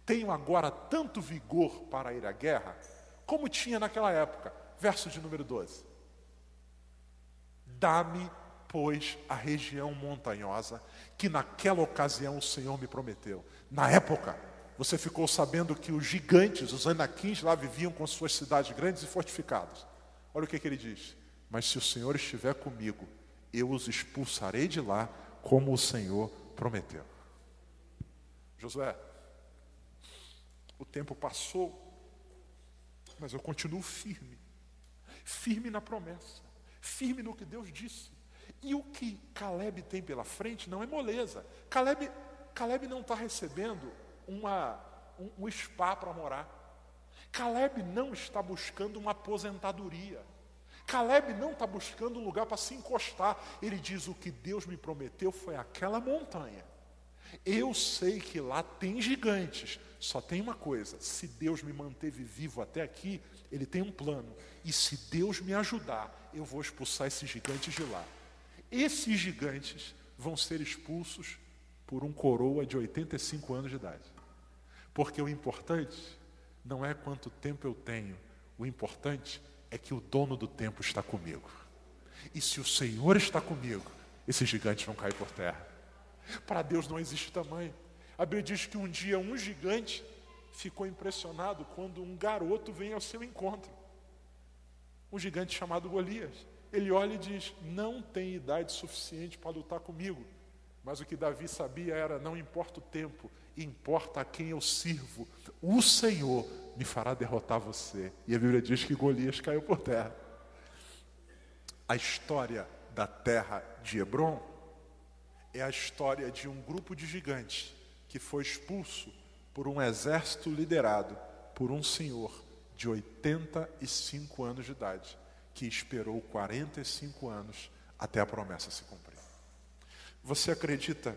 Tenho agora tanto vigor para ir à guerra, como tinha naquela época. Verso de número 12. Dá-me, pois, a região montanhosa que naquela ocasião o Senhor me prometeu. Na época, você ficou sabendo que os gigantes, os anaquins lá viviam com suas cidades grandes e fortificadas. Olha o que, que ele diz: Mas se o Senhor estiver comigo, eu os expulsarei de lá, como o Senhor prometeu. Josué, o tempo passou, mas eu continuo firme, firme na promessa, firme no que Deus disse. E o que Caleb tem pela frente não é moleza. Caleb, Caleb não está recebendo uma, um, um spa para morar. Caleb não está buscando uma aposentadoria. Caleb não está buscando um lugar para se encostar. Ele diz: O que Deus me prometeu foi aquela montanha. Eu sei que lá tem gigantes. Só tem uma coisa: se Deus me manteve vivo até aqui, Ele tem um plano. E se Deus me ajudar, eu vou expulsar esses gigantes de lá. Esses gigantes vão ser expulsos por um coroa de 85 anos de idade. Porque o importante não é quanto tempo eu tenho, o importante é que o dono do tempo está comigo. E se o Senhor está comigo, esses gigantes vão cair por terra. Para Deus não existe tamanho. A Bíblia diz que um dia um gigante ficou impressionado quando um garoto vem ao seu encontro. Um gigante chamado Golias. Ele olha e diz: Não tem idade suficiente para lutar comigo. Mas o que Davi sabia era: Não importa o tempo, importa a quem eu sirvo. O Senhor me fará derrotar você. E a Bíblia diz que Golias caiu por terra. A história da terra de Hebron é a história de um grupo de gigantes que foi expulso por um exército liderado por um senhor de 85 anos de idade, que esperou 45 anos até a promessa se cumprir. Você acredita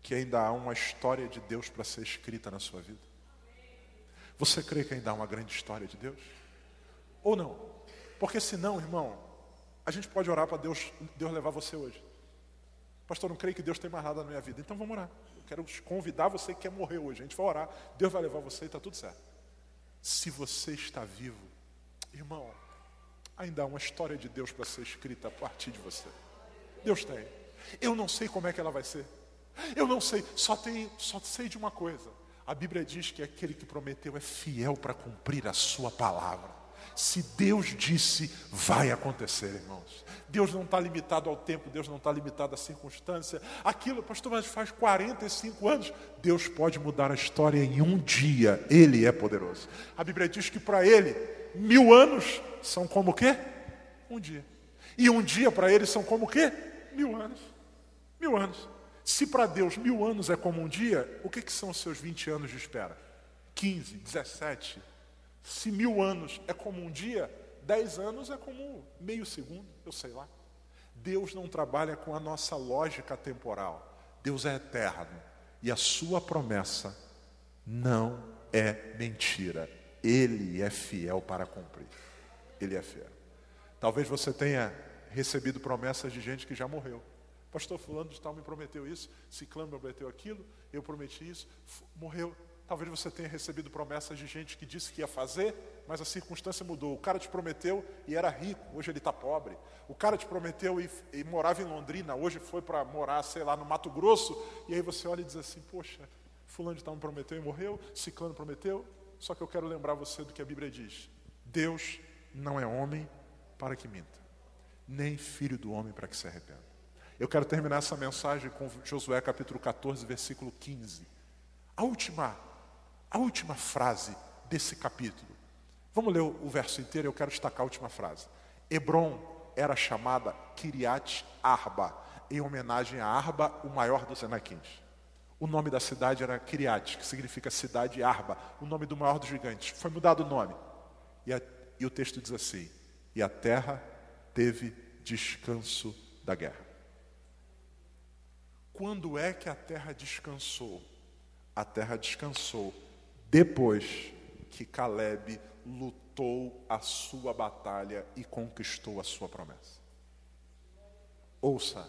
que ainda há uma história de Deus para ser escrita na sua vida? Você crê que ainda há uma grande história de Deus? Ou não? Porque senão, irmão, a gente pode orar para Deus, Deus levar você hoje. Pastor, não creio que Deus tem mais nada na minha vida. Então vamos orar. Eu quero convidar você que quer morrer hoje. A gente vai orar, Deus vai levar você e está tudo certo. Se você está vivo, irmão, ainda há uma história de Deus para ser escrita a partir de você. Deus tem. Eu não sei como é que ela vai ser. Eu não sei, só, tenho, só sei de uma coisa. A Bíblia diz que aquele que prometeu é fiel para cumprir a sua palavra. Se Deus disse, vai acontecer, irmãos. Deus não está limitado ao tempo, Deus não está limitado à circunstância. Aquilo, pastor, mas faz 45 anos. Deus pode mudar a história em um dia. Ele é poderoso. A Bíblia diz que para ele, mil anos são como o quê? Um dia. E um dia para ele são como o quê? Mil anos. Mil anos. Se para Deus mil anos é como um dia, o que, que são os seus 20 anos de espera? 15, 17. Se mil anos é como um dia, dez anos é como meio segundo, eu sei lá. Deus não trabalha com a nossa lógica temporal. Deus é eterno. E a sua promessa não é mentira. Ele é fiel para cumprir. Ele é fiel. Talvez você tenha recebido promessas de gente que já morreu. Pastor Fulano de Tal me prometeu isso, Ciclano me prometeu aquilo, eu prometi isso, morreu. Talvez você tenha recebido promessas de gente que disse que ia fazer, mas a circunstância mudou. O cara te prometeu e era rico, hoje ele está pobre. O cara te prometeu e, e morava em Londrina, hoje foi para morar, sei lá, no Mato Grosso. E aí você olha e diz assim: Poxa, Fulano de Tal me prometeu e morreu, Ciclano prometeu. Só que eu quero lembrar você do que a Bíblia diz: Deus não é homem para que minta, nem filho do homem para que se arrependa. Eu quero terminar essa mensagem com Josué capítulo 14, versículo 15. A última a última frase desse capítulo. Vamos ler o verso inteiro, eu quero destacar a última frase. Hebron era chamada Kiriat Arba, em homenagem a Arba, o maior dos Enaquins. O nome da cidade era Kiriat, que significa cidade Arba, o nome do maior dos gigantes. Foi mudado o nome. E, a, e o texto diz assim: E a terra teve descanso da guerra. Quando é que a terra descansou? A terra descansou depois que Caleb lutou a sua batalha e conquistou a sua promessa. Ouça,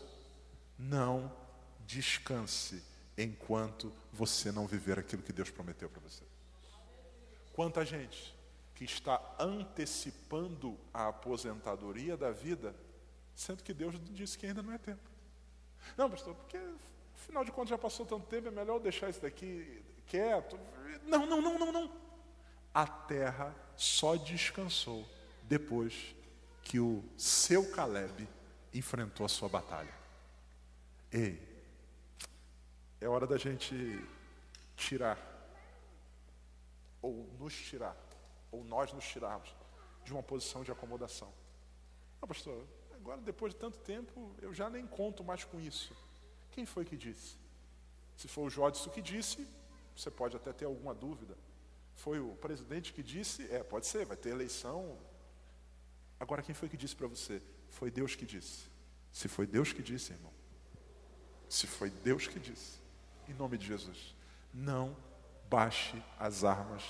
não descanse enquanto você não viver aquilo que Deus prometeu para você. Quanta gente que está antecipando a aposentadoria da vida, sendo que Deus disse que ainda não é tempo. Não, pastor, porque afinal de contas já passou tanto tempo, é melhor deixar isso daqui quieto. Não, não, não, não, não. A terra só descansou depois que o seu Caleb enfrentou a sua batalha. Ei, é hora da gente tirar, ou nos tirar, ou nós nos tirarmos de uma posição de acomodação. Ah, pastor, agora depois de tanto tempo eu já nem conto mais com isso. Quem foi que disse? Se for o Jodson que disse, você pode até ter alguma dúvida. Foi o presidente que disse? É, pode ser, vai ter eleição. Agora, quem foi que disse para você? Foi Deus que disse. Se foi Deus que disse, irmão. Se foi Deus que disse, em nome de Jesus, não baixe as armas.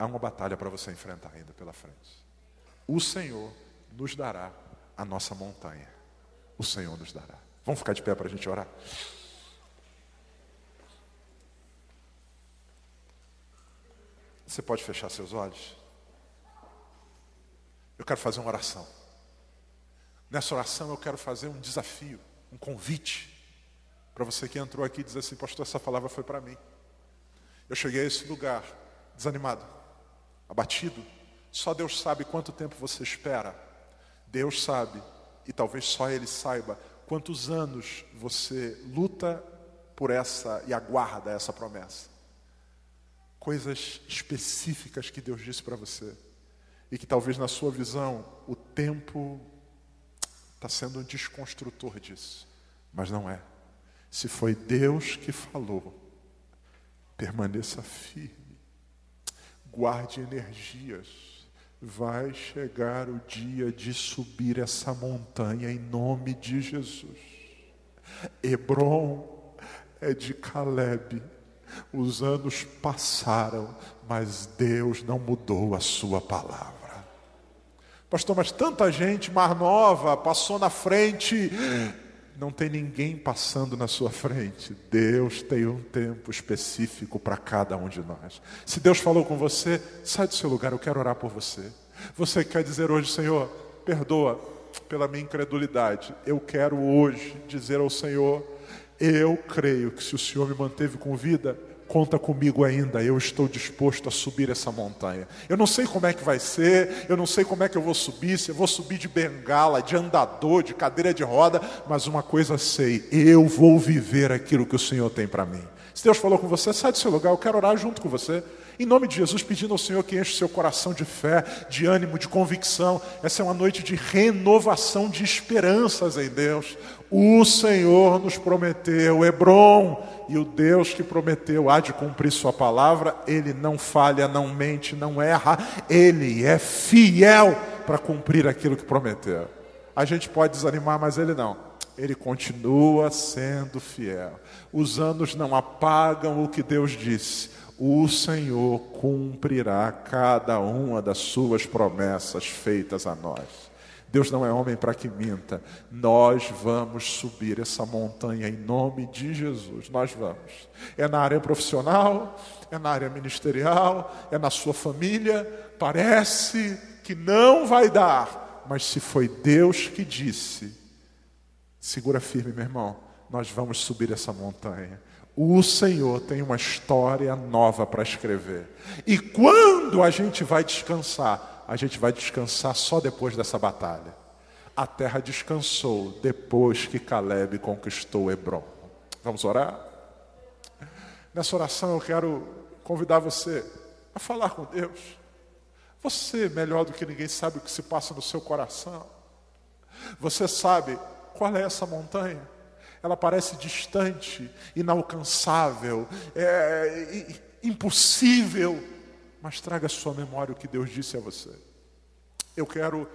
Há uma batalha para você enfrentar ainda pela frente. O Senhor nos dará a nossa montanha. O Senhor nos dará. Vamos ficar de pé para a gente orar? Você pode fechar seus olhos? Eu quero fazer uma oração. Nessa oração eu quero fazer um desafio, um convite para você que entrou aqui e diz assim, pastor, essa palavra foi para mim. Eu cheguei a esse lugar desanimado, abatido. Só Deus sabe quanto tempo você espera. Deus sabe, e talvez só Ele saiba, quantos anos você luta por essa e aguarda essa promessa coisas específicas que Deus disse para você. E que talvez na sua visão o tempo está sendo um desconstrutor disso. Mas não é. Se foi Deus que falou, permaneça firme. Guarde energias. Vai chegar o dia de subir essa montanha em nome de Jesus. Hebron é de Caleb os anos passaram, mas Deus não mudou a sua palavra. Pastor, mas tanta gente mais nova passou na frente. Não tem ninguém passando na sua frente. Deus tem um tempo específico para cada um de nós. Se Deus falou com você, sai do seu lugar, eu quero orar por você. Você quer dizer hoje, Senhor, perdoa pela minha incredulidade. Eu quero hoje dizer ao Senhor, eu creio que se o Senhor me manteve com vida, conta comigo ainda, eu estou disposto a subir essa montanha. Eu não sei como é que vai ser, eu não sei como é que eu vou subir, se eu vou subir de bengala, de andador, de cadeira de roda, mas uma coisa sei, eu vou viver aquilo que o Senhor tem para mim. Se Deus falou com você, sai do seu lugar, eu quero orar junto com você. Em nome de Jesus, pedindo ao Senhor que enche seu coração de fé, de ânimo, de convicção. Essa é uma noite de renovação de esperanças em Deus. O Senhor nos prometeu, Hebron, e o Deus que prometeu há de cumprir Sua palavra, Ele não falha, não mente, não erra, Ele é fiel para cumprir aquilo que prometeu. A gente pode desanimar, mas Ele não. Ele continua sendo fiel. Os anos não apagam o que Deus disse o Senhor cumprirá cada uma das suas promessas feitas a nós. Deus não é homem para que minta. Nós vamos subir essa montanha em nome de Jesus. Nós vamos. É na área profissional, é na área ministerial, é na sua família. Parece que não vai dar, mas se foi Deus que disse, segura firme, meu irmão. Nós vamos subir essa montanha. O Senhor tem uma história nova para escrever. E quando a gente vai descansar? A gente vai descansar só depois dessa batalha. A terra descansou depois que Caleb conquistou Hebron. Vamos orar? Nessa oração eu quero convidar você a falar com Deus. Você, melhor do que ninguém, sabe o que se passa no seu coração. Você sabe qual é essa montanha ela parece distante, inalcançável, é, impossível, mas traga à sua memória o que Deus disse a você. Eu quero,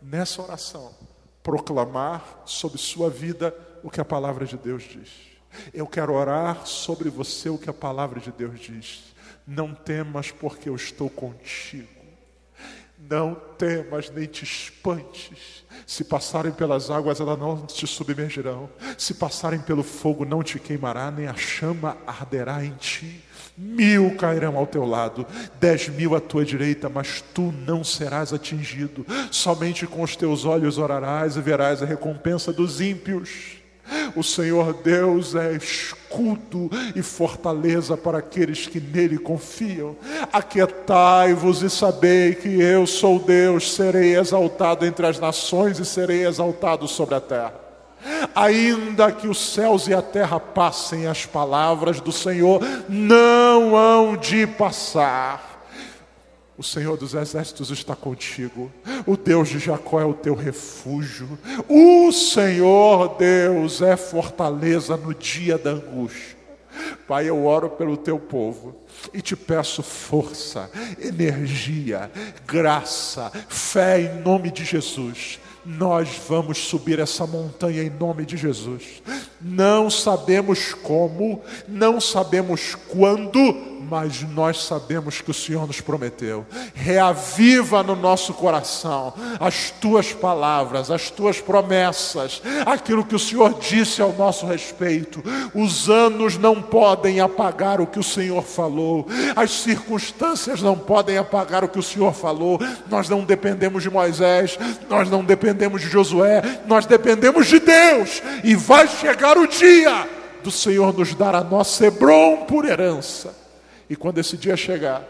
nessa oração, proclamar sobre sua vida o que a palavra de Deus diz. Eu quero orar sobre você o que a palavra de Deus diz. Não temas, porque eu estou contigo. Não temas nem te espantes. Se passarem pelas águas, elas não te submergirão. Se passarem pelo fogo, não te queimará, nem a chama arderá em ti. Mil cairão ao teu lado, dez mil à tua direita, mas tu não serás atingido. Somente com os teus olhos orarás e verás a recompensa dos ímpios. O Senhor Deus é escudo e fortaleza para aqueles que nele confiam. Aquietai-vos e sabei que eu sou Deus, serei exaltado entre as nações e serei exaltado sobre a terra. Ainda que os céus e a terra passem, as palavras do Senhor não hão de passar. O Senhor dos Exércitos está contigo. O Deus de Jacó é o teu refúgio. O Senhor Deus é fortaleza no dia da angústia. Pai, eu oro pelo teu povo e te peço força, energia, graça, fé em nome de Jesus. Nós vamos subir essa montanha em nome de Jesus. Não sabemos como, não sabemos quando, mas nós sabemos que o Senhor nos prometeu. Reaviva no nosso coração as tuas palavras, as tuas promessas, aquilo que o Senhor disse ao nosso respeito. Os anos não podem apagar o que o Senhor falou, as circunstâncias não podem apagar o que o Senhor falou. Nós não dependemos de Moisés, nós não dependemos de Josué, nós dependemos de Deus, e vai chegar o dia do Senhor nos dar a nossa Hebron por herança. E quando esse dia chegar,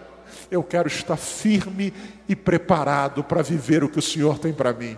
eu quero estar firme e preparado para viver o que o Senhor tem para mim.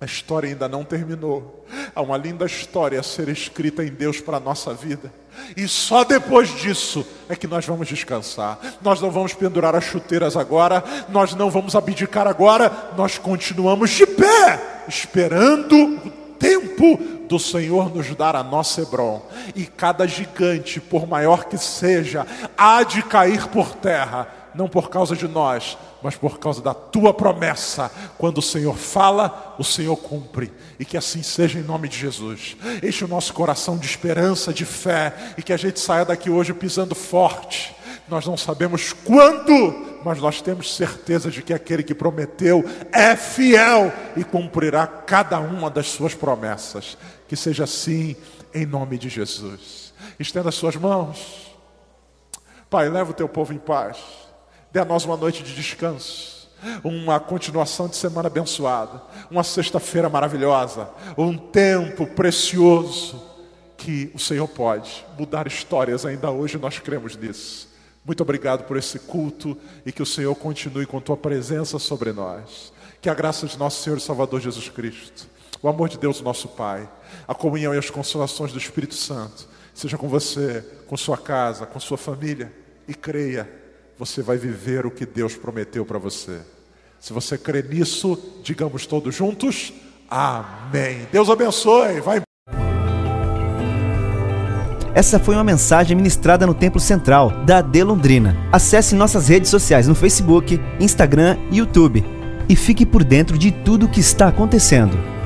A história ainda não terminou. Há uma linda história a ser escrita em Deus para a nossa vida. E só depois disso é que nós vamos descansar. Nós não vamos pendurar as chuteiras agora, nós não vamos abdicar agora, nós continuamos de pé, esperando o tempo do Senhor nos dar a nossa Hebron, e cada gigante, por maior que seja, há de cair por terra, não por causa de nós, mas por causa da tua promessa. Quando o Senhor fala, o Senhor cumpre. E que assim seja em nome de Jesus. Enche o nosso coração de esperança, de fé, e que a gente saia daqui hoje pisando forte. Nós não sabemos quando, mas nós temos certeza de que aquele que prometeu é fiel e cumprirá cada uma das suas promessas. Que seja assim em nome de Jesus. Estenda as suas mãos. Pai, leva o teu povo em paz. Dê a nós uma noite de descanso. Uma continuação de semana abençoada. Uma sexta-feira maravilhosa. Um tempo precioso. Que que o Senhor pode mudar histórias ainda hoje, nós cremos nisso. Muito obrigado por esse culto e que o Senhor continue com tua presença sobre nós. Que a graça de nosso Senhor e Salvador Jesus Cristo, o amor de Deus, nosso Pai, a comunhão e as consolações do Espírito Santo, seja com você, com sua casa, com sua família. E creia, você vai viver o que Deus prometeu para você. Se você crê nisso, digamos todos juntos: Amém. Deus abençoe. Vai. Essa foi uma mensagem ministrada no Templo Central da AD. Acesse nossas redes sociais no Facebook, Instagram e YouTube e fique por dentro de tudo o que está acontecendo.